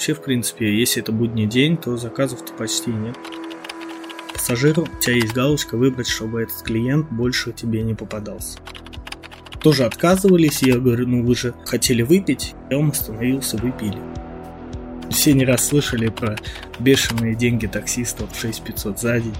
Вообще, в принципе, если это будний день, то заказов-то почти нет. Пассажиру у тебя есть галочка выбрать, чтобы этот клиент больше тебе не попадался. Тоже отказывались, я говорю, ну вы же хотели выпить, я вам остановился, выпили. Все не раз слышали про бешеные деньги таксистов 6500 за день.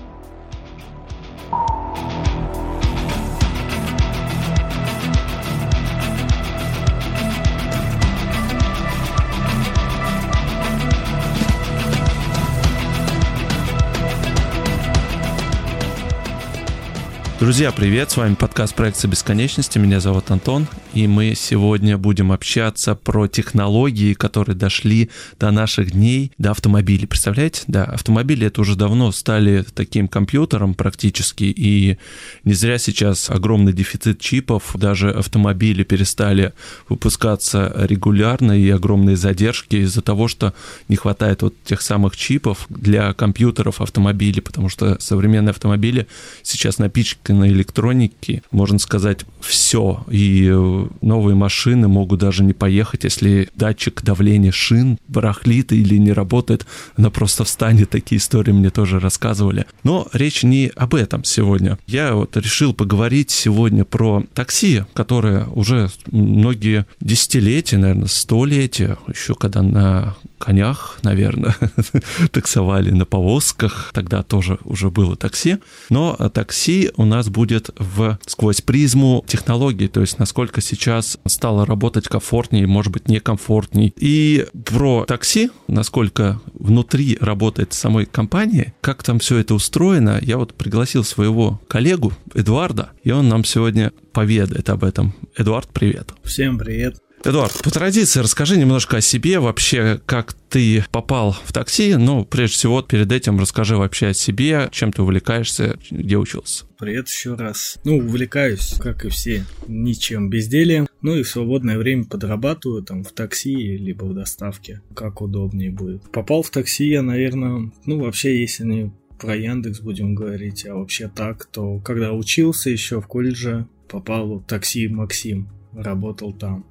Друзья, привет! С вами подкаст проекта бесконечности. Меня зовут Антон, и мы сегодня будем общаться про технологии, которые дошли до наших дней, до автомобилей. Представляете? Да, автомобили это уже давно стали таким компьютером практически, и не зря сейчас огромный дефицит чипов. Даже автомобили перестали выпускаться регулярно, и огромные задержки из-за того, что не хватает вот тех самых чипов для компьютеров автомобилей, потому что современные автомобили сейчас напичканы на электронике, можно сказать, все. И э, новые машины могут даже не поехать, если датчик давления шин барахлит или не работает, она просто встанет. Такие истории мне тоже рассказывали. Но речь не об этом сегодня. Я вот решил поговорить сегодня про такси, которое уже многие десятилетия, наверное, столетия, еще когда на конях, наверное, таксовали на повозках, тогда тоже уже было такси. Но такси у нас будет в сквозь призму технологий, то есть насколько сейчас стало работать комфортнее, может быть, некомфортней. И про такси, насколько внутри работает самой компании, как там все это устроено, я вот пригласил своего коллегу Эдуарда, и он нам сегодня поведает об этом. Эдуард, привет. Всем привет. Эдуард, по традиции расскажи немножко о себе, вообще, как ты попал в такси, ну, прежде всего, перед этим расскажи вообще о себе, чем ты увлекаешься, где учился. Привет еще раз. Ну, увлекаюсь, как и все, ничем безделием. Ну и в свободное время подрабатываю там в такси, либо в доставке, как удобнее будет. Попал в такси я, наверное, ну, вообще, если не про Яндекс будем говорить, а вообще так, то когда учился еще в колледже, попал в такси Максим, работал там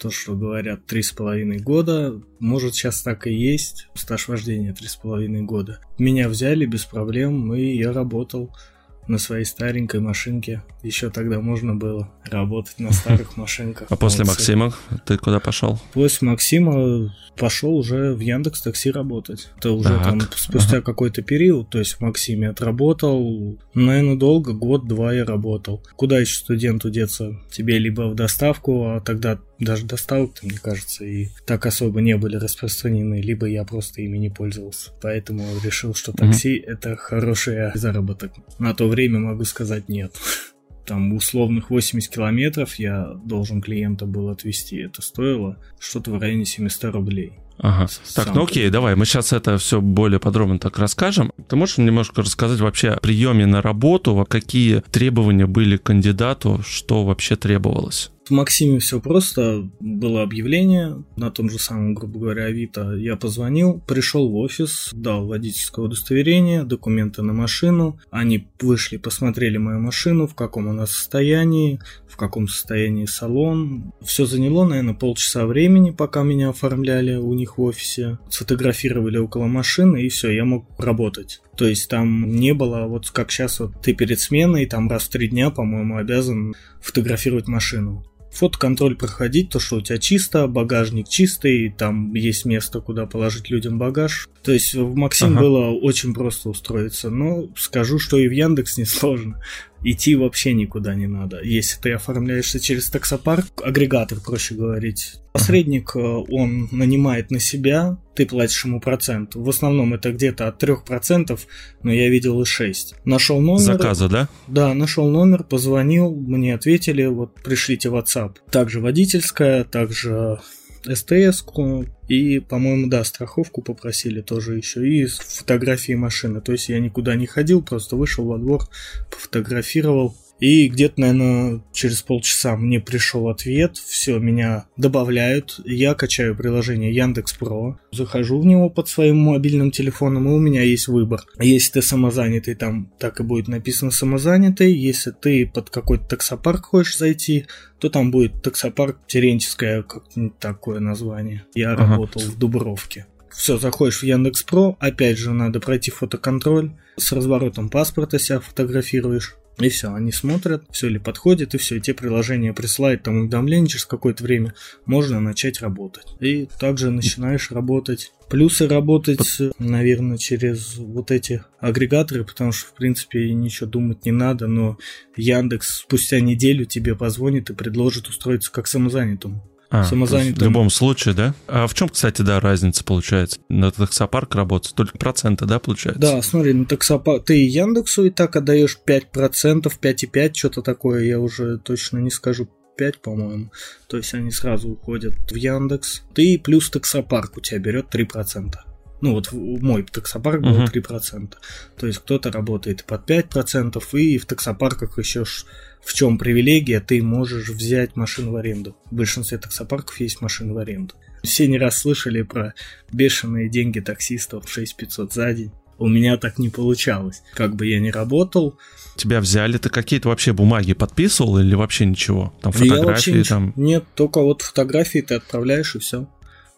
то, что говорят три с половиной года, может сейчас так и есть, стаж вождения три с половиной года. Меня взяли без проблем, и я работал на своей старенькой машинке. Еще тогда можно было работать на старых машинках. А после Максима ты куда пошел? После Максима пошел уже в Яндекс Такси работать. Это уже так. там спустя ага. какой-то период, то есть в Максиме отработал, наверное, долго, год-два я работал. Куда еще студенту деться? Тебе либо в доставку, а тогда даже доставок, мне кажется, и так особо не были распространены, либо я просто ими не пользовался. Поэтому решил, что такси mm-hmm. это хороший заработок. На то время могу сказать нет. Там условных 80 километров я должен клиента был отвезти. Это стоило что-то в районе 700 рублей. Ага. Так, ну окей, давай, мы сейчас это все более подробно так расскажем. Ты можешь немножко рассказать вообще о приеме на работу, какие требования были к кандидату, что вообще требовалось? В Максиме все просто. Было объявление на том же самом, грубо говоря, Авито. Я позвонил, пришел в офис, дал водительское удостоверение, документы на машину. Они вышли, посмотрели мою машину, в каком она состоянии, в каком состоянии салон. Все заняло, наверное, полчаса времени, пока меня оформляли у них в офисе. Сфотографировали около машины, и все, я мог работать. То есть там не было, вот как сейчас, вот ты перед сменой, там раз в три дня, по-моему, обязан фотографировать машину фотоконтроль проходить, то что у тебя чисто, багажник чистый, там есть место, куда положить людям багаж. То есть в Максим ага. было очень просто устроиться. Но скажу, что и в Яндекс несложно идти вообще никуда не надо. Если ты оформляешься через таксопарк, агрегатор, проще говорить, посредник, э, он нанимает на себя, ты платишь ему процент. В основном это где-то от 3%, но я видел и 6. Нашел номер. Заказа, да? Да, нашел номер, позвонил, мне ответили, вот пришлите WhatsApp. Также водительская, также СТС-ку и, по-моему, да, страховку попросили тоже еще и фотографии машины. То есть я никуда не ходил, просто вышел во двор, пофотографировал. И где-то, наверное, через полчаса мне пришел ответ, все, меня добавляют, я качаю приложение Яндекс Про, захожу в него под своим мобильным телефоном, и у меня есть выбор. Если ты самозанятый, там так и будет написано самозанятый, если ты под какой-то таксопарк хочешь зайти, то там будет таксопарк Терентьевская, как такое название. Я ага. работал в Дубровке. Все, заходишь в Яндекс Про, опять же надо пройти фотоконтроль, с разворотом паспорта себя фотографируешь. И все, они смотрят, все ли подходит, и все, и те приложения присылают там уведомления через какое-то время, можно начать работать. И также начинаешь работать. Плюсы работать, наверное, через вот эти агрегаторы, потому что, в принципе, ничего думать не надо, но Яндекс спустя неделю тебе позвонит и предложит устроиться как самозанятому. А, в любом случае, да? А в чем, кстати, да, разница получается? На таксопарк работать только проценты, да, получается? Да, смотри, на таксопарк ты Яндексу и так отдаешь 5%, 5,5, что-то такое, я уже точно не скажу. 5, по-моему. То есть они сразу уходят в Яндекс. Ты плюс таксопарк у тебя берет 3%. Ну вот мой таксопарк был uh-huh. 3%. То есть кто-то работает под 5%, и в таксопарках еще в чем привилегия, ты можешь взять машину в аренду. В большинстве таксопарков есть машины в аренду. Все не раз слышали про бешеные деньги таксистов 6500 за день. У меня так не получалось. Как бы я ни работал. Тебя взяли, ты какие-то вообще бумаги подписывал или вообще ничего? Там фотографии там? Нет, только вот фотографии ты отправляешь и все.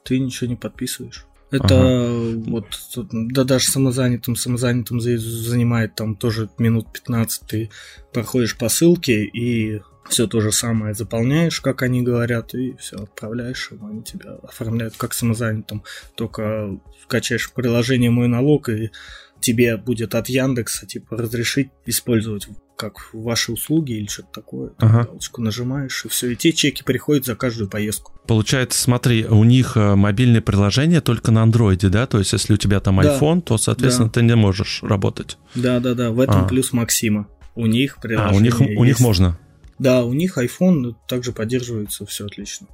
Ты ничего не подписываешь. Это ага. вот, да даже самозанятым, самозанятым занимает там тоже минут 15 ты проходишь по ссылке и все то же самое заполняешь, как они говорят, и все отправляешь им, они тебя оформляют как самозанятым. Только скачаешь приложение «Мой налог», и тебе будет от Яндекса типа разрешить использовать как ваши услуги или что-то такое. Ага. Галочку нажимаешь, и все. И те чеки приходят за каждую поездку. Получается, смотри, у них э, мобильное приложение только на андроиде, да? То есть, если у тебя там да. iPhone, то, соответственно, да. ты не можешь работать. Да, да, да. В этом а. плюс Максима. У них приложение. А, у них, есть. у них можно. Да, у них iPhone также поддерживается, все отлично.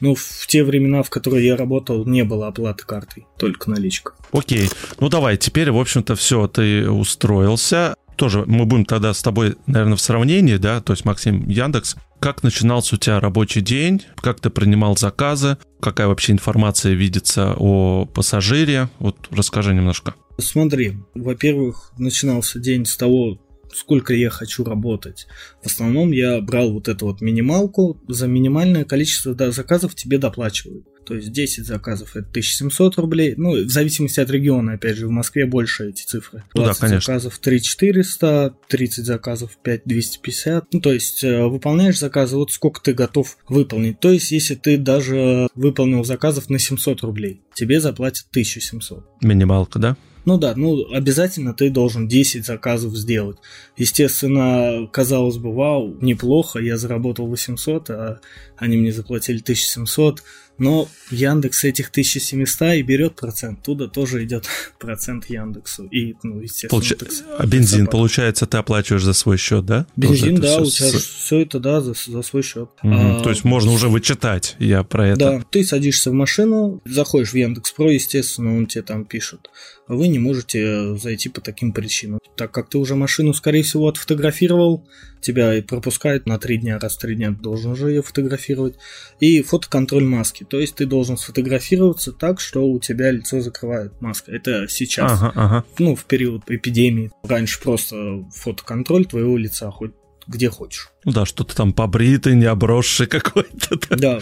Ну, в те времена, в которые я работал, не было оплаты картой, только наличка. Окей. Ну давай, теперь, в общем-то, все, ты устроился тоже мы будем тогда с тобой, наверное, в сравнении, да, то есть Максим Яндекс, как начинался у тебя рабочий день, как ты принимал заказы, какая вообще информация видится о пассажире, вот расскажи немножко. Смотри, во-первых, начинался день с того, сколько я хочу работать. В основном я брал вот эту вот минималку, за минимальное количество заказов тебе доплачивают. То есть 10 заказов это 1700 рублей. Ну, в зависимости от региона, опять же, в Москве больше эти цифры. 20 ну, да, конечно. заказов 3400, 30 заказов 5250. Ну, то есть э, выполняешь заказы, вот сколько ты готов выполнить. То есть, если ты даже выполнил заказов на 700 рублей, тебе заплатят 1700. Минималка, да? Ну да, ну обязательно ты должен 10 заказов сделать. Естественно, казалось бы, вау, неплохо, я заработал 800, а они мне заплатили 1700. Но Яндекс этих 1700 и берет процент. Туда тоже идет процент Яндексу. И, ну, естественно, Получ... такс... А бензин, такс... получается, ты оплачиваешь за свой счет, да? Бензин, да, у тебя все это, да, за, за свой счет. Угу. А... То есть можно уже вычитать, я про это. Да, ты садишься в машину, заходишь в Яндекс Про, естественно, он тебе там пишет. Вы не можете зайти по таким причинам. Так как ты уже машину, скорее всего, отфотографировал, тебя и пропускают на три дня, раз в три дня должен уже ее фотографировать. И фотоконтроль маски. То есть ты должен сфотографироваться так, что у тебя лицо закрывает маска. Это сейчас. Ага, ага. Ну, в период эпидемии. Раньше просто фотоконтроль твоего лица, хоть где хочешь. Ну да, что-то там побритый, не обросший какой-то. Да,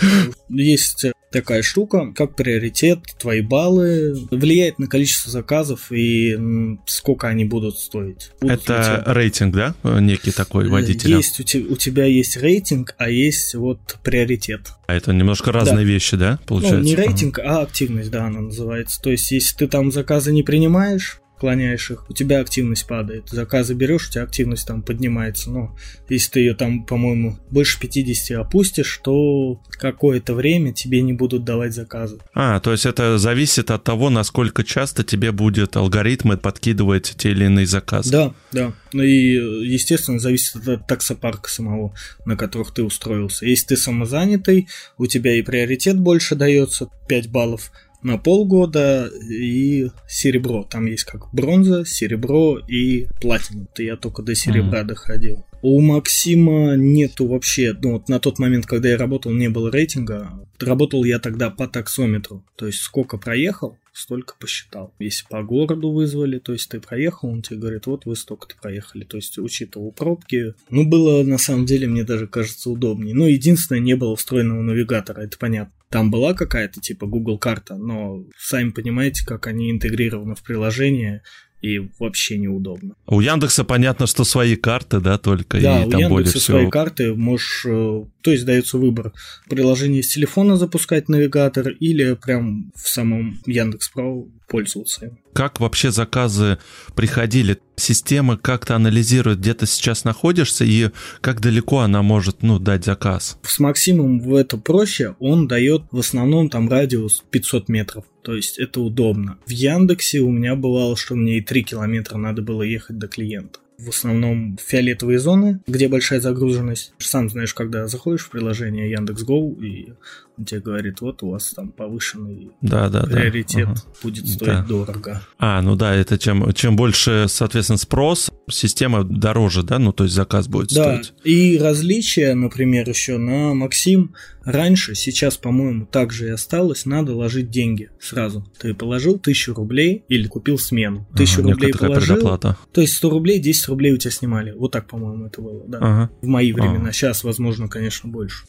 есть такая штука, как приоритет, твои баллы, влияет на количество заказов и сколько они будут стоить. Будут Это рейтинг, да, некий такой э, водителя? Есть, у, te, у тебя есть рейтинг, а есть вот приоритет. А это немножко разные да. вещи, да, получается? Ну, не рейтинг, а активность, да, она называется. То есть, если ты там заказы не принимаешь, клоняешь их, у тебя активность падает. Заказы берешь, у тебя активность там поднимается. Но если ты ее там, по-моему, больше 50 опустишь, то какое-то время тебе не будут давать заказы. А, то есть это зависит от того, насколько часто тебе будет алгоритмы подкидывать те или иные заказы. Да, да. Ну и, естественно, зависит от таксопарка самого, на которых ты устроился. Если ты самозанятый, у тебя и приоритет больше дается, 5 баллов, на полгода и серебро. Там есть как бронза, серебро и платина. То я только до серебра mm-hmm. доходил. У Максима нету вообще, ну вот на тот момент, когда я работал, не было рейтинга. Работал я тогда по таксометру. То есть сколько проехал, столько посчитал. Если по городу вызвали, то есть ты проехал, он тебе говорит, вот вы столько-то проехали. То есть учитывал пробки. Ну, было на самом деле, мне даже кажется, удобнее. Ну, единственное, не было встроенного навигатора, это понятно. Там была какая-то типа Google карта, но сами понимаете, как они интегрированы в приложение, и вообще неудобно. У Яндекса понятно, что свои карты, да, только да, и у там Яндекса более свои всего. карты можешь, э, то есть дается выбор приложение с телефона запускать навигатор или прям в самом Яндекс Про пользоваться им. Как вообще заказы приходили? Система как-то анализирует, где ты сейчас находишься и как далеко она может, ну, дать заказ. С Максимом в это проще, он дает в основном там радиус 500 метров. То есть это удобно. В Яндексе у меня бывало, что мне и 3 километра надо было ехать до клиента. В основном фиолетовые зоны, где большая загруженность. Сам знаешь, когда заходишь в приложение Яндекс.Гоу, и он тебе говорит, вот у вас там повышенный Да, да, да. приоритет Ага. будет стоить Да. дорого. А, ну да, это чем, чем больше, соответственно, спрос, система дороже, да, ну то есть заказ будет Да, стоить. и различия, например, еще на Максим раньше, сейчас, по-моему, так же и осталось, надо ложить деньги сразу. Ты положил тысячу рублей или купил смену. Тысячу Ага, рублей положил, предоплата. то есть 100 рублей, 10 рублей у тебя снимали. Вот так, по-моему, это было, да. Ага. В мои времена. А. Сейчас, возможно, конечно, больше.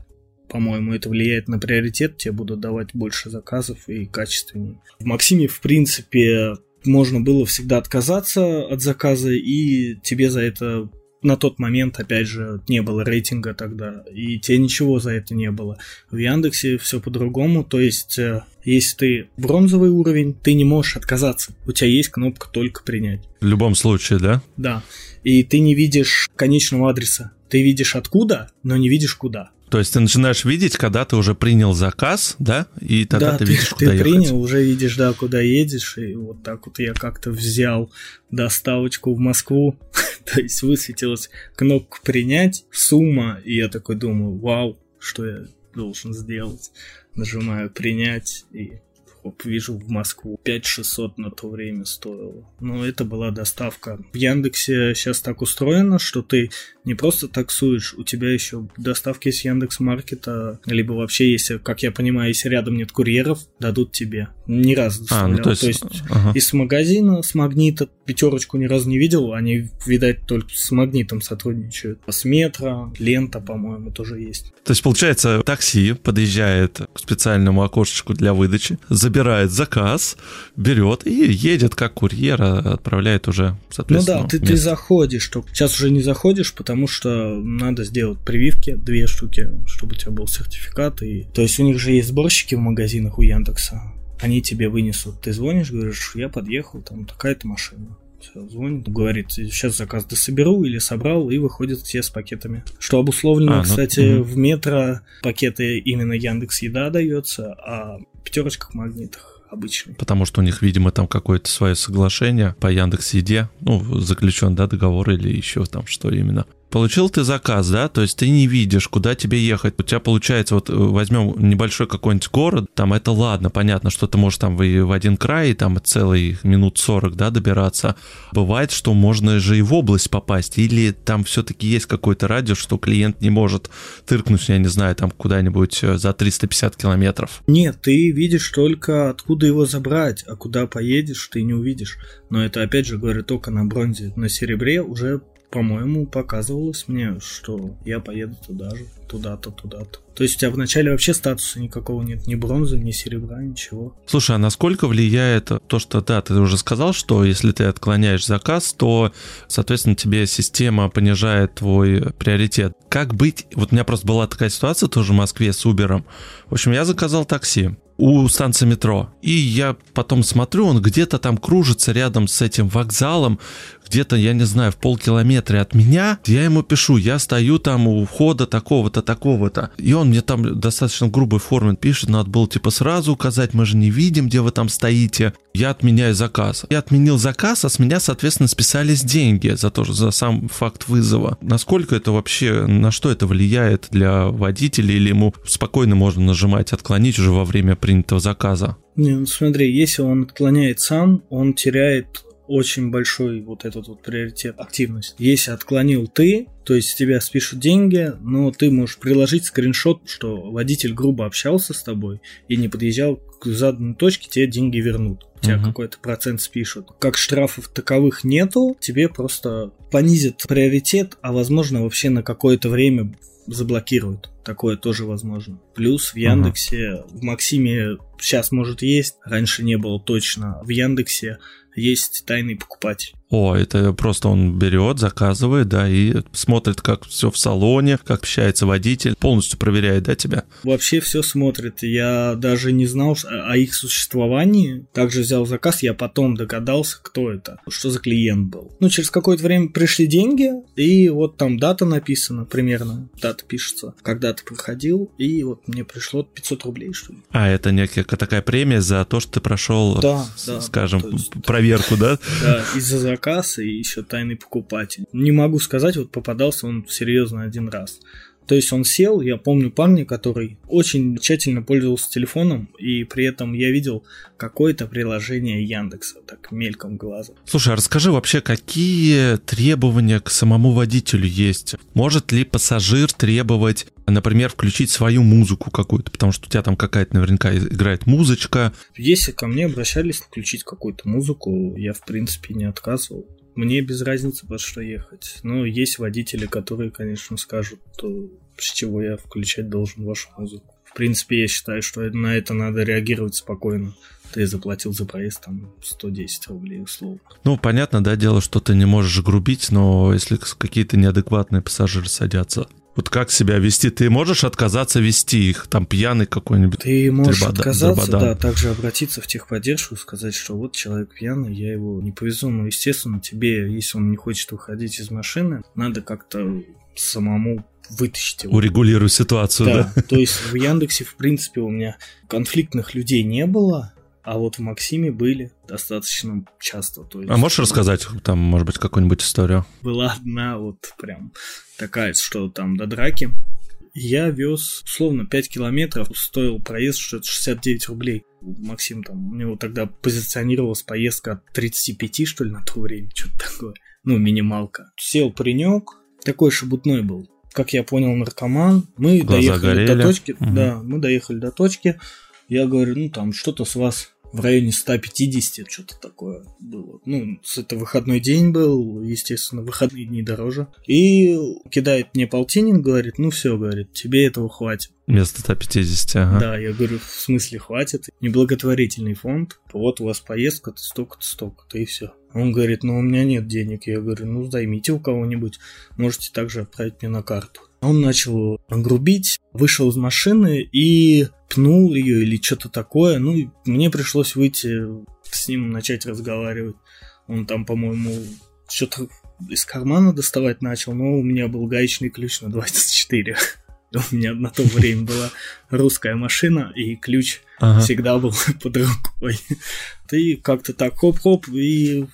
По-моему, это влияет на приоритет, тебе будут давать больше заказов и качественнее. В Максиме, в принципе, можно было всегда отказаться от заказа, и тебе за это на тот момент, опять же, не было рейтинга тогда, и тебе ничего за это не было. В Яндексе все по-другому, то есть, э, если ты бронзовый уровень, ты не можешь отказаться. У тебя есть кнопка «Только принять». В любом случае, да? Да. И ты не видишь конечного адреса. Ты видишь откуда, но не видишь куда. То есть ты начинаешь видеть, когда ты уже принял заказ, да, и тогда да, ты видишь, куда ты ехать. принял, уже видишь, да, куда едешь, и вот так вот я как-то взял доставочку в Москву, то есть высветилась кнопка «Принять», сумма, и я такой думаю, вау, что я должен сделать? Нажимаю «Принять», и хоп, вижу в Москву. 5600 на то время стоило. Но это была доставка. В Яндексе сейчас так устроено, что ты не просто таксуешь, у тебя еще доставки с Яндекс Маркета, либо вообще, если, как я понимаю, если рядом нет курьеров, дадут тебе. Ни разу А, ну доставлял. то есть, то есть ага. из магазина, с магнита, пятерочку ни разу не видел, они, видать, только с магнитом сотрудничают. С метро, лента, по-моему, тоже есть. То есть, получается, такси подъезжает к специальному окошечку для выдачи, забирает заказ, берет и едет как курьер, а отправляет уже, Ну соответственно, да, ты, ты заходишь, только сейчас уже не заходишь, потому что надо сделать прививки, две штуки, чтобы у тебя был сертификат. И... То есть у них же есть сборщики в магазинах у Яндекса. Они тебе вынесут. Ты звонишь, говоришь, я подъехал, там такая-то машина. Всё, звонит, говорит, сейчас заказ дособеру или собрал, и выходит все с пакетами. Что обусловлено, А, ну, кстати, мгм. в метро пакеты именно Яндекс Еда дается, а в пятерочках магнитах обычный. Потому что у них, видимо, там какое-то свое соглашение по Яндекс Еде, ну, заключен, да, договор или еще там что именно. Получил ты заказ, да, то есть ты не видишь, куда тебе ехать. У тебя получается, вот э, возьмем небольшой какой-нибудь город, там это ладно, понятно, что ты можешь там в, один край, там целый минут 40, да, добираться. Бывает, что можно же и в область попасть, или там все-таки есть какой-то радиус, что клиент не может тыркнуть, я не знаю, там куда-нибудь э, за 350 километров. Нет, ты видишь только откуда его забрать, а куда поедешь, ты не увидишь. Но это опять же говорю только на бронзе. На серебре уже, по-моему, показывалось мне, что я поеду туда же, туда-то, туда-то. То есть у тебя вначале вообще статуса никакого нет, ни бронзы, ни серебра, ничего. Слушай, а насколько влияет то, что, да, ты уже сказал, что если ты отклоняешь заказ, то, соответственно, тебе система понижает твой приоритет. Как быть? Вот у меня просто была такая ситуация тоже в Москве с Uber. В общем, я заказал такси у станции метро. И я потом смотрю, он где-то там кружится рядом с этим вокзалом, где-то, я не знаю, в полкилометра от меня. Я ему пишу, я стою там у входа такого-то, такого-то. И он мне там достаточно грубой форме пишет, надо было типа сразу указать, мы же не видим, где вы там стоите. Я отменяю заказ. Я отменил заказ, а с меня, соответственно, списались деньги за то, за сам факт вызова. Насколько это вообще, на что это влияет для водителя, или ему спокойно можно нажимать отклонить уже во время принятого заказа? Не, ну смотри, если он отклоняет сам, он теряет очень большой вот этот вот приоритет, активность. Если отклонил ты, то есть с тебя спишут деньги, но ты можешь приложить скриншот, что водитель грубо общался с тобой и не подъезжал к заданной точке, тебе деньги вернут. У тебя Мгм. какой-то процент спишут. Как штрафов таковых нету, тебе просто понизят приоритет, а возможно вообще на какое-то время заблокируют. Такое тоже возможно. Плюс в Яндексе, ага. в Максиме сейчас может есть, раньше не было точно. В Яндексе есть тайный покупатель. О, это просто он берет, заказывает, да, и смотрит, как все в салоне, как общается водитель, полностью проверяет, да, тебя? Вообще все смотрит. Я даже не знал о их существовании. Также взял заказ, я потом догадался, кто это, что за клиент был. Ну, через какое-то время пришли деньги, и вот там дата написана примерно, дата пишется, когда ты проходил, и вот мне пришло 500 рублей, что ли. А, это некая такая премия за то, что ты прошел, да, да, скажем, есть, проверку, да? Да, из-за заказ и еще тайный покупатель. Не могу сказать, вот попадался он серьезно один раз. То есть он сел, я помню парня, который очень тщательно пользовался телефоном, и при этом я видел какое-то приложение Яндекса, так мельком глаза. Слушай, а расскажи вообще, какие требования к самому водителю есть? Может ли пассажир требовать, например, включить свою музыку какую-то, потому что у тебя там какая-то наверняка играет музычка? Если ко мне обращались включить какую-то музыку, я в принципе не отказывал. Мне без разницы, под что ехать. Но есть водители, которые, конечно, скажут, то с чего я включать должен вашу музыку. В принципе, я считаю, что на это надо реагировать спокойно. Ты заплатил за проезд там 110 рублей условно. Ну, понятно, да, дело, что ты не можешь грубить, но если какие-то неадекватные пассажиры садятся, вот как себя вести? Ты можешь отказаться вести их, там пьяный какой-нибудь? Ты можешь трибада, отказаться, трибадан. да, также обратиться в техподдержку сказать, что вот человек пьяный, я его не повезу. Но, естественно, тебе, если он не хочет выходить из машины, надо как-то самому вытащить его. Урегулируй ситуацию, да, да? То есть в Яндексе, в принципе, у меня конфликтных людей не было, а вот в Максиме были достаточно часто. То есть, а можешь рассказать там, может быть, какую-нибудь историю? Была одна вот прям такая, что там до драки. Я вез, условно, 5 километров, стоил проезд что-то 69 рублей. Максим там, у него тогда позиционировалась поездка от 35, что ли, на то время, что-то такое. Ну, минималка. Сел паренек, такой шебутной был. Как я понял, наркоман. Мы Глаза доехали горели. до точки. Угу. Да, мы доехали до точки. Я говорю, ну там что-то с вас в районе 150, что-то такое было. Ну, это выходной день был, естественно, выходные дни дороже. И кидает мне полтинник, говорит, ну все, говорит, тебе этого хватит. Вместо 150, ага. Да, я говорю, в смысле хватит? Неблаготворительный фонд, вот у вас поездка-то столько-то, столько-то, и все. Он говорит, ну у меня нет денег. Я говорю, ну займите у кого-нибудь, можете также отправить мне на карту. Он начал грубить, вышел из машины и пнул ее или что-то такое. Ну, мне пришлось выйти с ним начать разговаривать. Он там, по-моему, что-то из кармана доставать начал, но у меня был гаечный ключ на 24. У меня на то время была русская машина, и ключ ага. всегда был под рукой. Ты как-то так хоп-хоп, и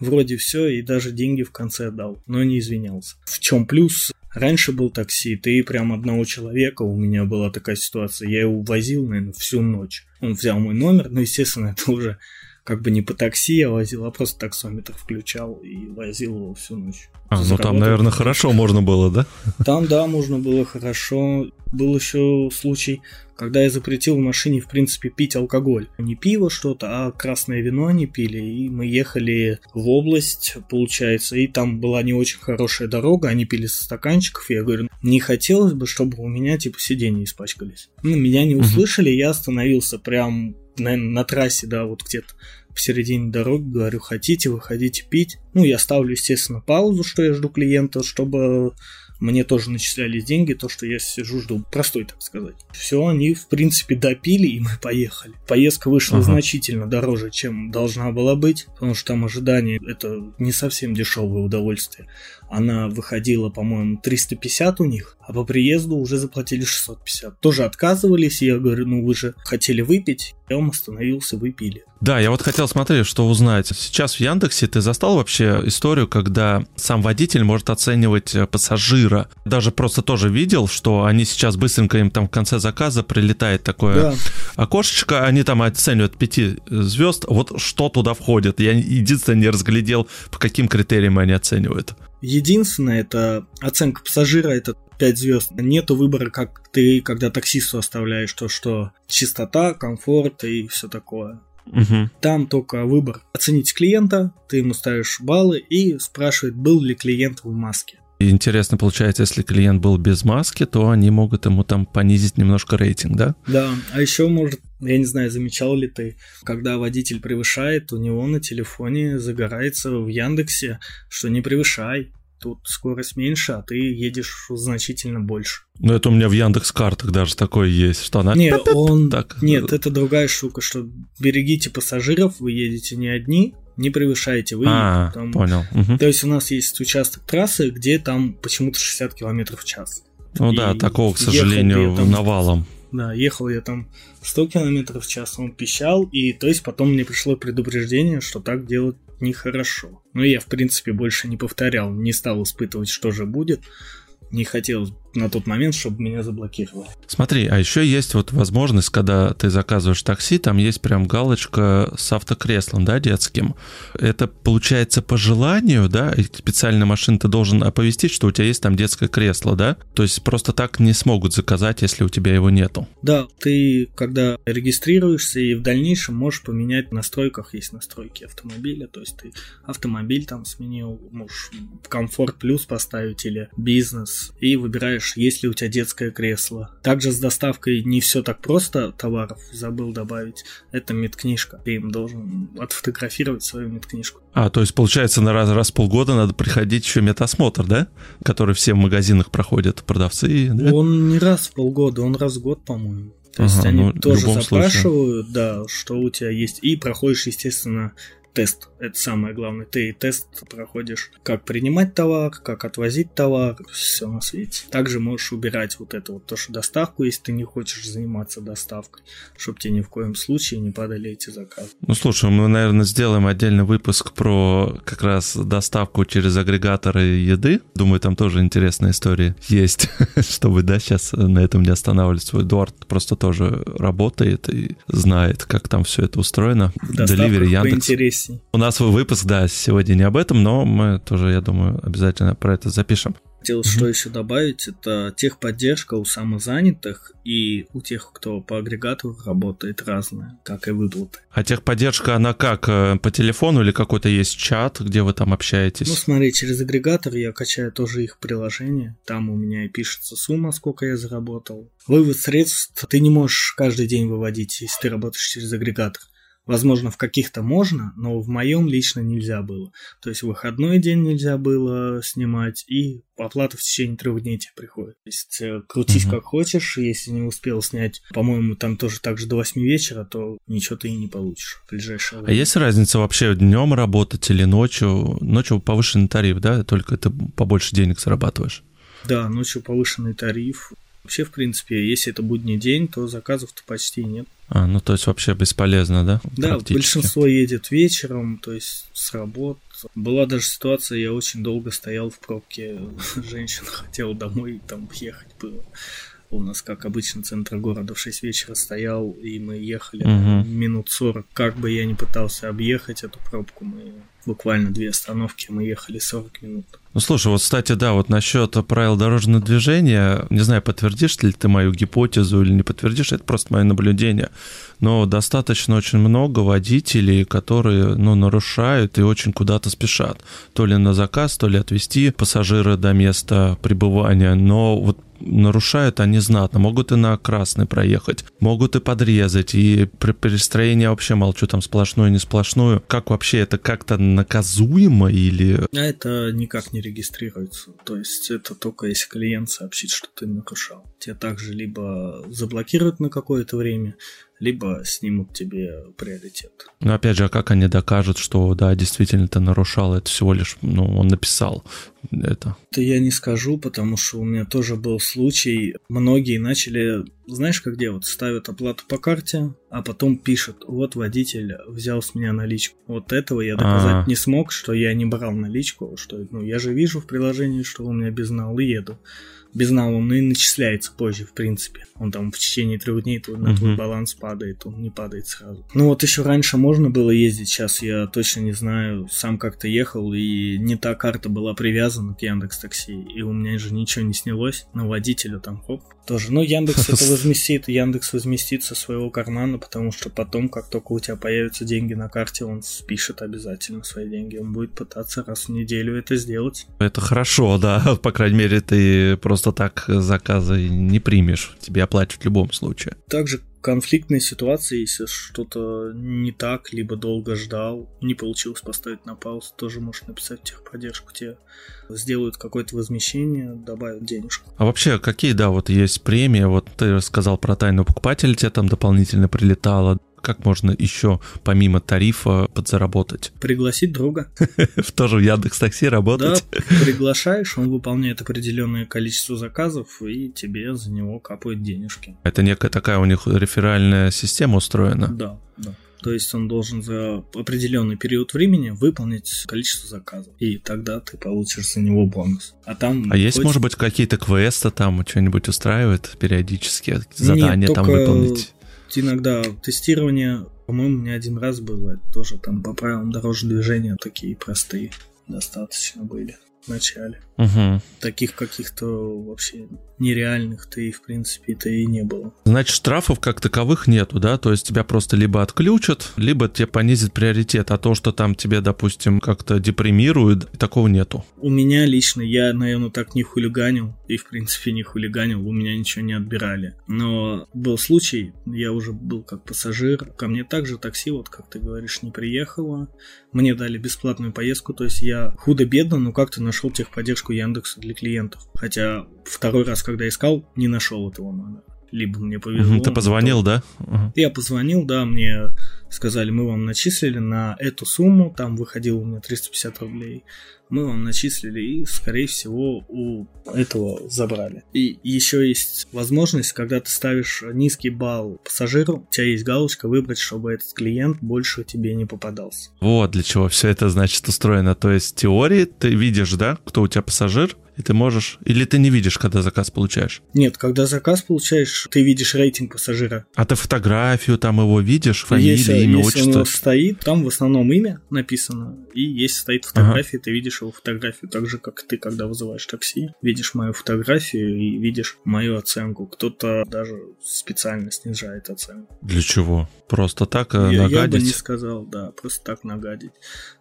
вроде все, и даже деньги в конце отдал, но не извинялся. В чем плюс? Раньше был такси, ты прям одного человека, у меня была такая ситуация, я его возил, наверное, всю ночь. Он взял мой номер, но, естественно, это уже как бы не по такси я возил, а просто таксометр включал и возил его всю ночь. А, ну там, наверное, хорошо можно было, да? Там, да, можно было хорошо. Был еще случай, когда я запретил в машине, в принципе, пить алкоголь. Не пиво что-то, а красное вино они пили. И мы ехали в область, получается, и там была не очень хорошая дорога, они пили со стаканчиков. И я говорю, не хотелось бы, чтобы у меня, типа, сиденья испачкались. Ну, меня не услышали, я остановился прям наверное, на трассе, да, вот где-то посередине дороги, говорю, хотите, выходите пить. Ну, я ставлю, естественно, паузу, что я жду клиента, чтобы мне тоже начислялись деньги, то, что я сижу, жду. Простой, так сказать. Все, они, в принципе, допили, и мы поехали. Поездка вышла ага. значительно дороже, чем должна была быть, потому что там ожидание – это не совсем дешевое удовольствие. Она выходила, по-моему, 350 у них, а по приезду уже заплатили 650. Тоже отказывались, и я говорю, ну вы же хотели выпить. Я вам остановился, выпили. Да, я вот хотел смотреть, что узнать. Сейчас в Яндексе ты застал вообще историю, когда сам водитель может оценивать э, пассажира. Даже просто тоже видел, что они сейчас быстренько им там в конце заказа прилетает такое да. окошечко, они там оценивают 5 звезд. Вот что туда входит? Я единственное не разглядел, по каким критериям они оценивают. Единственное, это оценка пассажира, это 5 звезд. Нету выбора, как ты, когда таксисту оставляешь, то что чистота, комфорт и все такое. Угу. Там только выбор оценить клиента, ты ему ставишь баллы и спрашивает, был ли клиент в маске. Интересно получается, если клиент был без маски, то они могут ему там понизить немножко рейтинг, да? Да, а еще может, я не знаю, замечал ли ты, когда водитель превышает, у него на телефоне загорается в Яндексе, что не превышай, тут скорость меньше, а ты едешь значительно больше. Ну, это у меня в Яндекс картах даже такое есть, что она... Нет, он... так. Нет, это другая штука, что берегите пассажиров, вы едете не одни, не превышаете вы. А, там... понял. Угу. То есть у нас есть участок трассы, где там почему-то 60 км в час. Ну И да, такого, к сожалению, там... навалом. Да, ехал я там 100 км в час, он пищал, и то есть потом мне пришло предупреждение, что так делать нехорошо. Но я, в принципе, больше не повторял, не стал испытывать, что же будет. Не хотел на тот момент, чтобы меня заблокировали. Смотри, а еще есть вот возможность, когда ты заказываешь такси, там есть прям галочка с автокреслом, да, детским. Это получается по желанию, да, и специальная машина ты должен оповестить, что у тебя есть там детское кресло, да? То есть просто так не смогут заказать, если у тебя его нету. Да, ты когда регистрируешься и в дальнейшем можешь поменять в настройках, есть настройки автомобиля, то есть ты автомобиль там сменил, можешь комфорт плюс поставить или бизнес, и выбираешь выбираешь, есть ли у тебя детское кресло. Также с доставкой не все так просто товаров, забыл добавить. Это медкнижка. Ты им должен отфотографировать свою медкнижку. А, то есть, получается, на раз, раз в полгода надо приходить еще медосмотр, да? Который все в магазинах проходят, продавцы, да? Он не раз в полгода, он раз в год, по-моему. То ага, есть они ну, тоже запрашивают, случае. да, что у тебя есть, и проходишь, естественно, тест. Это самое главное. Ты тест проходишь, как принимать товар, как отвозить товар, все на свете. Также можешь убирать вот это вот то, что доставку, если ты не хочешь заниматься доставкой, чтобы тебе ни в коем случае не падали эти заказы. Ну, слушай, мы, наверное, сделаем отдельный выпуск про как раз доставку через агрегаторы еды. Думаю, там тоже интересная история есть, чтобы, да, сейчас на этом не останавливаться. Эдуард просто тоже работает и знает, как там все это устроено. Delivery Яндекс. Поинтересней. У нас выпуск, да, сегодня не об этом, но мы тоже, я думаю, обязательно про это запишем. Хотел mm-hmm. что еще добавить, это техподдержка у самозанятых и у тех, кто по агрегатору работает разная, как и выплаты. А техподдержка, она как, э, по телефону или какой-то есть чат, где вы там общаетесь? Ну смотри, через агрегатор я качаю тоже их приложение, там у меня и пишется сумма, сколько я заработал. Вывод средств ты не можешь каждый день выводить, если ты работаешь через агрегатор. Возможно, в каких-то можно, но в моем лично нельзя было. То есть выходной день нельзя было снимать, и оплата в течение трех дней тебе приходит. То есть э, крутись угу. как хочешь, если не успел снять, по-моему, там тоже так же до 8 вечера, то ничего ты и не получишь в ближайшее время. А есть разница вообще днем работать или ночью? Ночью повышенный тариф, да? Только ты побольше денег зарабатываешь. Да, ночью повышенный тариф. Вообще, в принципе, если это будний день, то заказов-то почти нет. А, ну то есть вообще бесполезно, да? Да, большинство едет вечером, то есть с работ. Была даже ситуация, я очень долго стоял в пробке, женщина хотела домой там ехать было. У нас, как обычно, центр города в 6 вечера стоял, и мы ехали угу. минут 40. Как бы я ни пытался объехать эту пробку, мы буквально две остановки, мы ехали 40 минут. Ну, слушай, вот, кстати, да, вот насчет правил дорожного движения, не знаю, подтвердишь ли ты мою гипотезу или не подтвердишь, это просто мое наблюдение, но достаточно очень много водителей, которые, ну, нарушают и очень куда-то спешат. То ли на заказ, то ли отвезти пассажира до места пребывания, но вот нарушают они знатно. Могут и на красный проехать, могут и подрезать. И при перестроении вообще молчу, там сплошную, не сплошную. Как вообще это как-то наказуемо или... А это никак не регистрируется. То есть это только если клиент сообщит, что ты нарушал. Тебя также либо заблокируют на какое-то время, либо снимут тебе приоритет. Но опять же, а как они докажут, что да, действительно ты нарушал, это всего лишь, ну, он написал это? Это я не скажу, потому что у меня тоже был случай, многие начали, знаешь, как делают, ставят оплату по карте, а потом пишут, вот водитель взял с меня наличку. Вот этого я доказать А-а-а. не смог, что я не брал наличку, что, ну, я же вижу в приложении, что у меня безнал и еду. Безналом, но и начисляется позже, в принципе. Он там в течение трех дней то на твой баланс падает, он не падает сразу. Ну вот еще раньше можно было ездить, сейчас я точно не знаю, сам как-то ехал, и не та карта была привязана к Яндекс Такси, и у меня же ничего не снялось, на водителю там хоп, тоже. Ну, Яндекс это возместит, Яндекс возместит со своего кармана, потому что потом, как только у тебя появятся деньги на карте, он спишет обязательно свои деньги. Он будет пытаться раз в неделю это сделать. Это хорошо, да. По крайней мере, ты просто так заказы не примешь. Тебе оплатят в любом случае. Также конфликтной ситуации, если что-то не так, либо долго ждал, не получилось поставить на паузу, тоже можешь написать техподдержку, тебе сделают какое-то возмещение, добавят денежку. А вообще, какие, да, вот есть премии, вот ты рассказал про тайну покупателя, тебе там дополнительно прилетало, как можно еще помимо тарифа подзаработать? Пригласить друга. Тоже в Яндекс Такси работать? Да, приглашаешь, он выполняет определенное количество заказов, и тебе за него капают денежки. Это некая такая у них реферальная система устроена? Да, да. То есть он должен за определенный период времени выполнить количество заказов. И тогда ты получишь за него бонус. А там. А есть, может быть, какие-то квесты там что-нибудь устраивает периодически? Задания Нет, там выполнить? Иногда тестирование, по-моему, не один раз было, тоже там по правилам дорожного движения такие простые достаточно были в начале. Угу. Таких каких-то вообще нереальных-то и, в принципе-то и не было. Значит, штрафов как таковых нету, да? То есть тебя просто либо отключат, либо тебе понизит приоритет, а то, что там тебе, допустим, как-то депримирует, такого нету. У меня лично, я, наверное, так не хулиганил, и, в принципе, не хулиганил, у меня ничего не отбирали. Но был случай, я уже был как пассажир, ко мне также такси, вот как ты говоришь, не приехало, мне дали бесплатную поездку, то есть я худо-бедно, но как-то нашел техподдержку Яндекса для клиентов. Хотя второй раз, когда искал, не нашел этого номера. Либо мне повезло. Ты позвонил, то... да? Я позвонил, да, мне сказали, мы вам начислили на эту сумму, там выходило у меня 350 рублей мы вам начислили и, скорее всего, у этого забрали. И еще есть возможность, когда ты ставишь низкий балл пассажиру, у тебя есть галочка выбрать, чтобы этот клиент больше тебе не попадался. Вот для чего все это значит устроено. То есть в теории ты видишь, да, кто у тебя пассажир, и ты можешь... Или ты не видишь, когда заказ получаешь? Нет, когда заказ получаешь, ты видишь рейтинг пассажира. А ты фотографию там его видишь, фамилию, если, имя, если отчество? Если стоит, там в основном имя написано, и если стоит фотография, ага. ты видишь его фотографию, так же, как ты, когда вызываешь такси, видишь мою фотографию и видишь мою оценку. Кто-то даже специально снижает оценку. Для чего? Просто так э, я, нагадить? Я бы не сказал, да, просто так нагадить.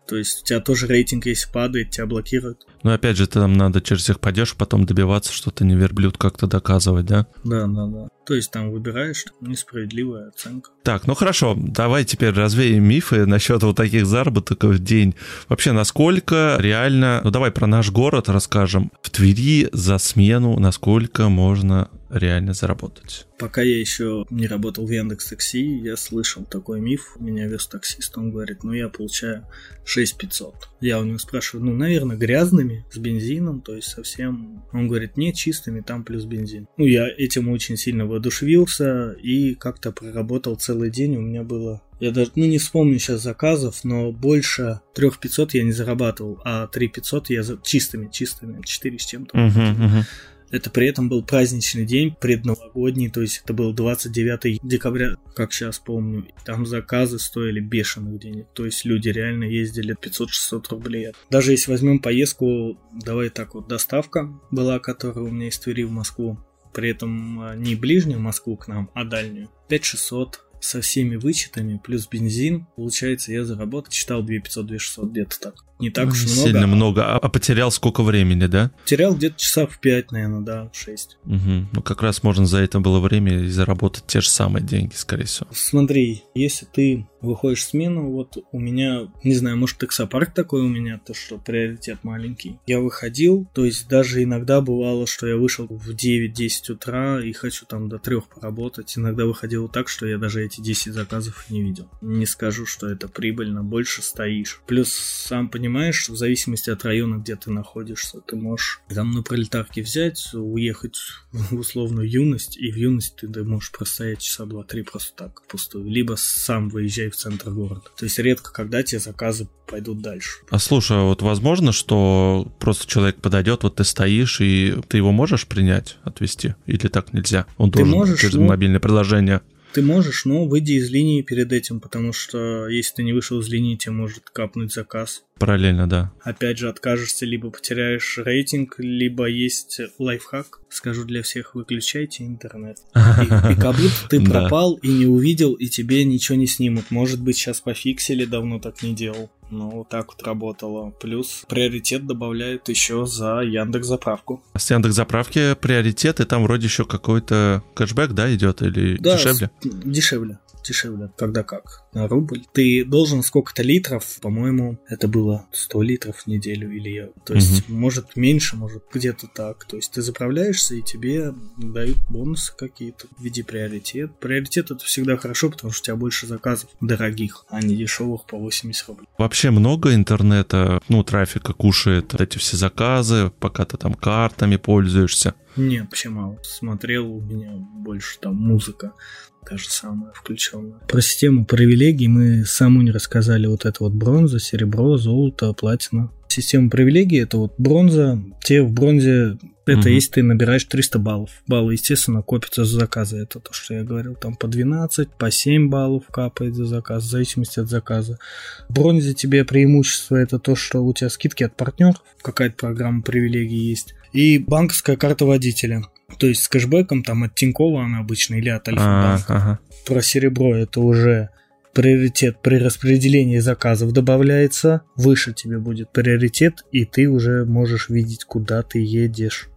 То есть у тебя тоже рейтинг, если падает, тебя блокируют. Ну, опять же, там надо через их поддержку потом добиваться, что ты не верблюд как-то доказывать, да? Да, да, да. То есть там выбираешь несправедливая оценка. Так, ну хорошо, давай теперь развеем мифы насчет вот таких заработок в день. Вообще, насколько реально, ну давай про наш город расскажем. В Твери за смену насколько можно реально заработать? Пока я еще не работал в Яндекс Такси, я слышал такой миф. Меня вез таксист, он говорит, ну я получаю 6500. Я у него спрашиваю, ну, наверное, грязными, с бензином, то есть совсем... Он говорит, нет, чистыми, там плюс бензин. Ну, я этим очень сильно воодушевился и как-то проработал целый день. У меня было я даже, ну, не вспомню сейчас заказов, но больше 3500 я не зарабатывал, а 3500 я за... чистыми, чистыми, 4 с чем-то. Uh-huh, uh-huh. Это при этом был праздничный день, предновогодний, то есть это был 29 декабря, как сейчас помню. Там заказы стоили бешеных денег, то есть люди реально ездили 500-600 рублей. Даже если возьмем поездку, давай так вот, доставка была, которая у меня из Твери в Москву, при этом а, не ближнюю Москву к нам, а дальнюю. 5600 со всеми вычетами, плюс бензин, получается, я заработал, читал 2500-2600 где-то так. Не так уж много. Сильно много. А, а потерял сколько времени, да? Терял где-то часа в 5, наверное, да, 6. Угу. Ну, как раз можно за это было время и заработать те же самые деньги, скорее всего. Смотри, если ты выходишь в смену, вот у меня, не знаю, может таксопарк такой у меня, то что приоритет маленький. Я выходил, то есть даже иногда бывало, что я вышел в 9-10 утра и хочу там до 3 поработать. Иногда выходило так, что я даже эти 10 заказов не видел. Не скажу, что это прибыльно, больше стоишь. Плюс, сам понимаешь, понимаешь, в зависимости от района, где ты находишься, ты можешь там на пролетарке взять, уехать в условную юность, и в юность ты можешь простоять часа два-три просто так, пустую. Либо сам выезжай в центр города. То есть редко, когда тебе заказы пойдут дальше. А слушай, а вот возможно, что просто человек подойдет, вот ты стоишь, и ты его можешь принять, отвезти? Или так нельзя? Он ты должен можешь, через ну, мобильное приложение ты можешь, но выйди из линии перед этим, потому что если ты не вышел из линии, тебе может капнуть заказ. Параллельно, да. Опять же, откажешься, либо потеряешь рейтинг, либо есть лайфхак. Скажу для всех, выключайте интернет. И, и как будто ты пропал и не увидел, и тебе ничего не снимут. Может быть, сейчас пофиксили, давно так не делал. Ну, вот так вот работало. Плюс приоритет добавляют еще за Яндекс заправку. С Яндекс заправки приоритет, и там вроде еще какой-то кэшбэк, да, идет или да, дешевле? Дешевле дешевле, когда как, на рубль. Ты должен сколько-то литров, по-моему, это было 100 литров в неделю или я. То есть, угу. может меньше, может где-то так. То есть, ты заправляешься, и тебе дают бонусы какие-то в виде приоритет. Приоритет это всегда хорошо, потому что у тебя больше заказов дорогих, а не дешевых по 80 рублей. Вообще много интернета, ну, трафика кушает эти все заказы, пока ты там картами пользуешься. Нет, вообще мало. Смотрел, у меня больше там музыка та же самая включенная. Про систему привилегий мы саму не рассказали. Вот это вот бронза, серебро, золото, платина. Система привилегий это вот бронза. Те в бронзе это угу. если ты набираешь 300 баллов. Баллы, естественно, копятся за заказы. Это то, что я говорил. Там по 12, по 7 баллов капает за заказ, в зависимости от заказа. В бронзе тебе преимущество это то, что у тебя скидки от партнеров. Какая-то программа привилегий есть. И банковская карта водителя. То есть с кэшбэком там от Тинькова она обычно или от Альфа-банка. А, ага. Про серебро это уже приоритет при распределении заказов добавляется, выше тебе будет приоритет, и ты уже можешь видеть, куда ты едешь.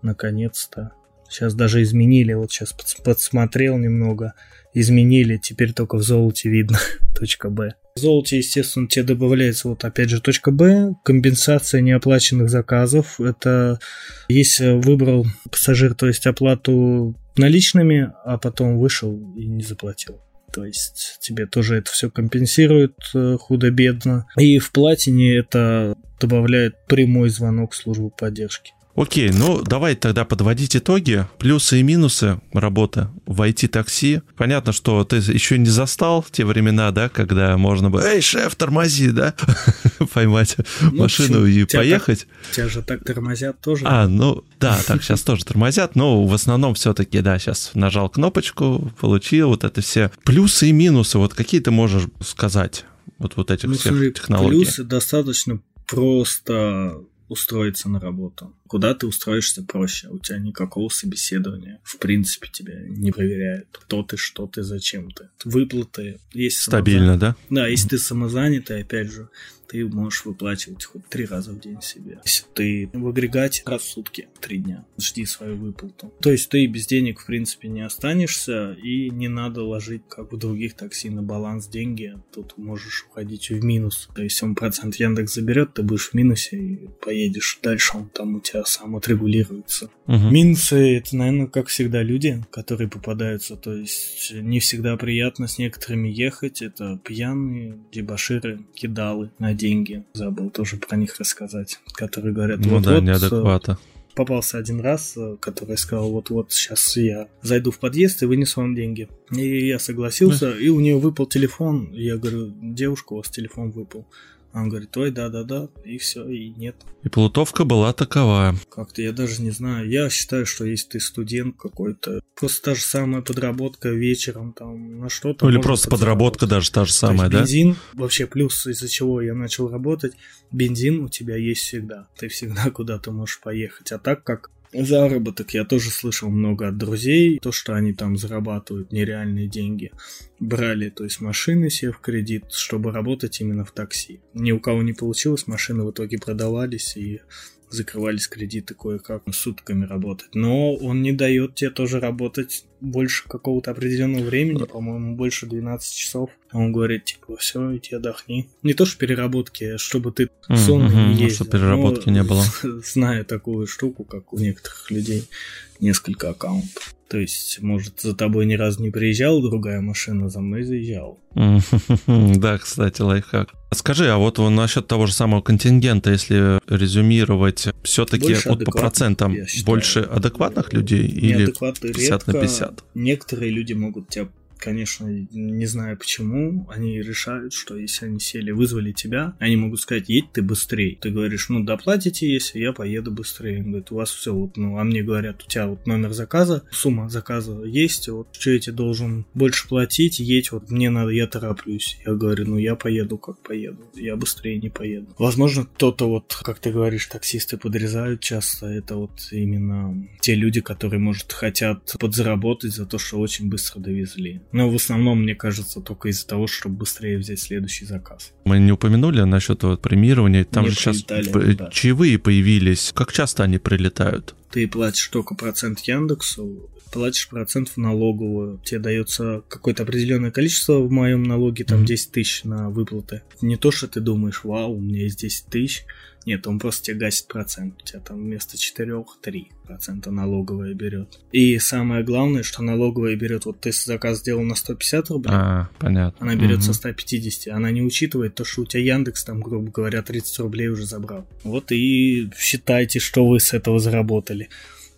Наконец-то. Сейчас даже изменили, вот сейчас подсмотрел немного, изменили, теперь только в золоте видно точка Б. В золоте, естественно, тебе добавляется вот опять же точка Б, компенсация неоплаченных заказов. Это если выбрал пассажир, то есть оплату наличными, а потом вышел и не заплатил. То есть тебе тоже это все компенсирует э, худо-бедно. И в платине это добавляет прямой звонок в службу поддержки. Окей, ну давай тогда подводить итоги. Плюсы и минусы работы в IT-такси. Понятно, что ты еще не застал те времена, да, когда можно было, эй, шеф, тормози, да, поймать ну, машину и поехать. тебя же так тормозят тоже. А, ну да, так сейчас тоже тормозят, но в основном все-таки, да, сейчас нажал кнопочку, получил вот это все. Плюсы и минусы, вот какие ты можешь сказать? Вот, вот этих ну, всех смотри, технологий. Плюсы достаточно просто устроиться на работу. Куда ты устроишься проще, у тебя никакого собеседования. В принципе, тебя не проверяют. Кто ты, что ты, зачем ты. Выплаты есть. Стабильно, да? Да, если ты самозанятый, опять же, ты можешь выплачивать хоть три раза в день себе. Если ты в агрегате раз в сутки, три дня, жди свою выплату. То есть ты без денег, в принципе, не останешься, и не надо ложить, как в других такси, на баланс деньги. Тут можешь уходить в минус. То есть он процент Яндекс заберет, ты будешь в минусе и поедешь дальше, он там у тебя сам отрегулируется. Угу. Минусы это, наверное, как всегда, люди, которые попадаются. То есть не всегда приятно с некоторыми ехать. Это пьяные, дебаширы, кидалы на деньги. Забыл тоже про них рассказать. Которые говорят, ну вот, да, вот, неадеквата. Попался один раз, э, который сказал, вот-вот сейчас я зайду в подъезд и вынесу вам деньги. И я согласился, и у нее выпал телефон. Я говорю, девушка, у вас телефон выпал. Он говорит, ой, да-да-да, и все, и нет. И плутовка была такова. Как-то я даже не знаю. Я считаю, что если ты студент какой-то, просто та же самая подработка вечером там на что-то. Ну или просто подработка даже та же самая, да? Бензин, вообще плюс, из-за чего я начал работать, бензин у тебя есть всегда. Ты всегда куда-то можешь поехать. А так как Заработок я тоже слышал много от друзей, то, что они там зарабатывают нереальные деньги. Брали, то есть машины себе в кредит, чтобы работать именно в такси. Ни у кого не получилось, машины в итоге продавались и закрывались кредиты кое-как сутками работать. Но он не дает тебе тоже работать больше какого-то определенного времени, по-моему, больше 12 часов. Он говорит, типа, все, иди отдохни. Не то, что переработки, а чтобы ты сон mm-hmm, не ездил. Чтобы переработки но, не было. Зная такую штуку, как у некоторых людей, несколько аккаунтов. То есть, может, за тобой ни разу не приезжала другая машина, за мной заезжала. Да, кстати, лайфхак. Скажи, а вот насчет того же самого контингента, если резюмировать, все-таки вот по процентам больше адекватных людей или 50 на 50? Некоторые люди могут тебя конечно, не знаю почему, они решают, что если они сели, вызвали тебя, они могут сказать, едь ты быстрее. Ты говоришь, ну, доплатите, если я поеду быстрее. Он говорит, у вас все, вот, ну, а мне говорят, у тебя вот номер заказа, сумма заказа есть, вот, что я тебе должен больше платить, едь, вот, мне надо, я тороплюсь. Я говорю, ну, я поеду, как поеду, я быстрее не поеду. Возможно, кто-то вот, как ты говоришь, таксисты подрезают часто, это вот именно те люди, которые, может, хотят подзаработать за то, что очень быстро довезли. Но в основном, мне кажется, только из-за того, чтобы быстрее взять следующий заказ. Мы не упомянули насчет вот премирования. Там не же сейчас да. чаевые появились. Как часто они прилетают? Ты платишь только процент Яндексу, платишь процент в налоговую. Тебе дается какое-то определенное количество в моем налоге, там mm-hmm. 10 тысяч на выплаты. Не то, что ты думаешь, вау, у меня есть 10 тысяч, нет, он просто тебе гасит процент. У тебя там вместо 4 3 процента налоговая берет. И самое главное, что налоговая берет, вот ты заказ сделал на 150 рублей, а, понятно. она берет угу. со 150, она не учитывает то, что у тебя Яндекс там, грубо говоря, 30 рублей уже забрал. Вот и считайте, что вы с этого заработали.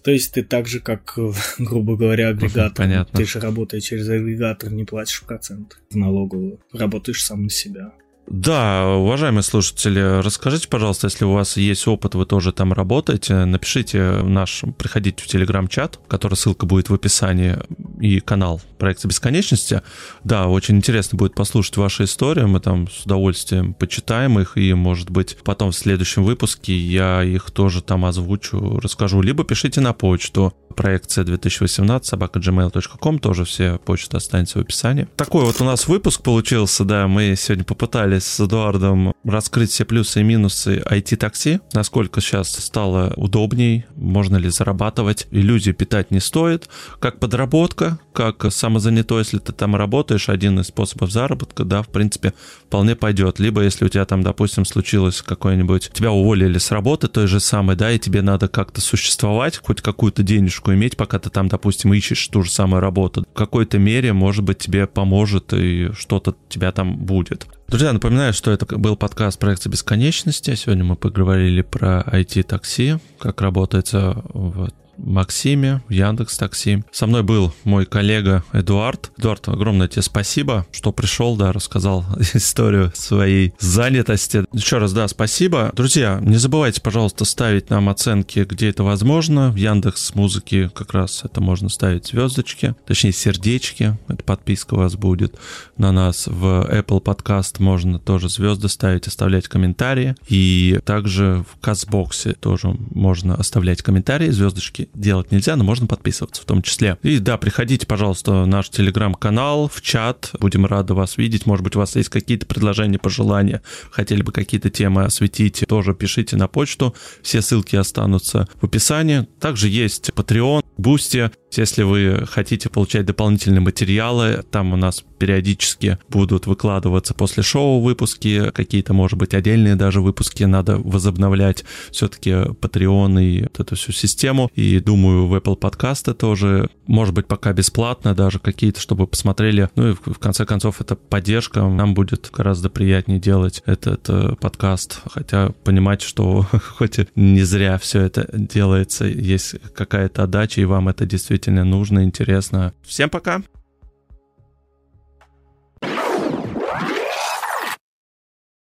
То есть ты так же, как, грубо говоря, агрегатор. Понятно. Ты же работая через агрегатор, не платишь процент в налоговую. Работаешь сам на себя. Да, уважаемые слушатели, расскажите, пожалуйста, если у вас есть опыт, вы тоже там работаете, напишите наш, приходите в телеграм-чат, который ссылка будет в описании, и канал проекта бесконечности. Да, очень интересно будет послушать ваши истории, мы там с удовольствием почитаем их, и, может быть, потом в следующем выпуске я их тоже там озвучу, расскажу. Либо пишите на почту проекция 2018 собака gmail.com, тоже все почты останется в описании. Такой вот у нас выпуск получился, да, мы сегодня попытались с Эдуардом раскрыть все плюсы и минусы IT-такси, насколько сейчас стало удобней, можно ли зарабатывать, иллюзии питать не стоит, как подработка, как самозанятой, если ты там работаешь, один из способов заработка, да, в принципе, вполне пойдет. Либо если у тебя там, допустим, случилось какое-нибудь, тебя уволили с работы той же самой, да, и тебе надо как-то существовать, хоть какую-то денежку иметь, пока ты там, допустим, ищешь ту же самую работу. В какой-то мере, может быть, тебе поможет и что-то тебя там будет. Друзья, напоминаю, что это был подкаст проекта бесконечности. Сегодня мы поговорили про IT-такси, как работается в Максиме, Яндекс Такси. Со мной был мой коллега Эдуард. Эдуард, огромное тебе спасибо, что пришел, да, рассказал историю своей занятости. Еще раз, да, спасибо. Друзья, не забывайте, пожалуйста, ставить нам оценки, где это возможно. В Яндекс Музыке как раз это можно ставить звездочки, точнее сердечки. Это подписка у вас будет на нас. В Apple Podcast можно тоже звезды ставить, оставлять комментарии. И также в Казбоксе тоже можно оставлять комментарии, звездочки делать нельзя, но можно подписываться в том числе. И да, приходите, пожалуйста, в наш телеграм-канал, в чат. Будем рады вас видеть. Может быть, у вас есть какие-то предложения, пожелания, хотели бы какие-то темы осветить, тоже пишите на почту. Все ссылки останутся в описании. Также есть Patreon, Boosty. Если вы хотите получать дополнительные материалы, там у нас периодически будут выкладываться после шоу выпуски, какие-то, может быть, отдельные даже выпуски надо возобновлять. Все-таки Patreon и вот эту всю систему. И думаю, в Apple подкасты тоже, может быть, пока бесплатно даже какие-то, чтобы посмотрели. Ну и в конце концов, это поддержка. Нам будет гораздо приятнее делать этот э, подкаст. Хотя понимать, что хоть не зря все это делается, есть какая-то отдача, и вам это действительно нужно, интересно. Всем пока!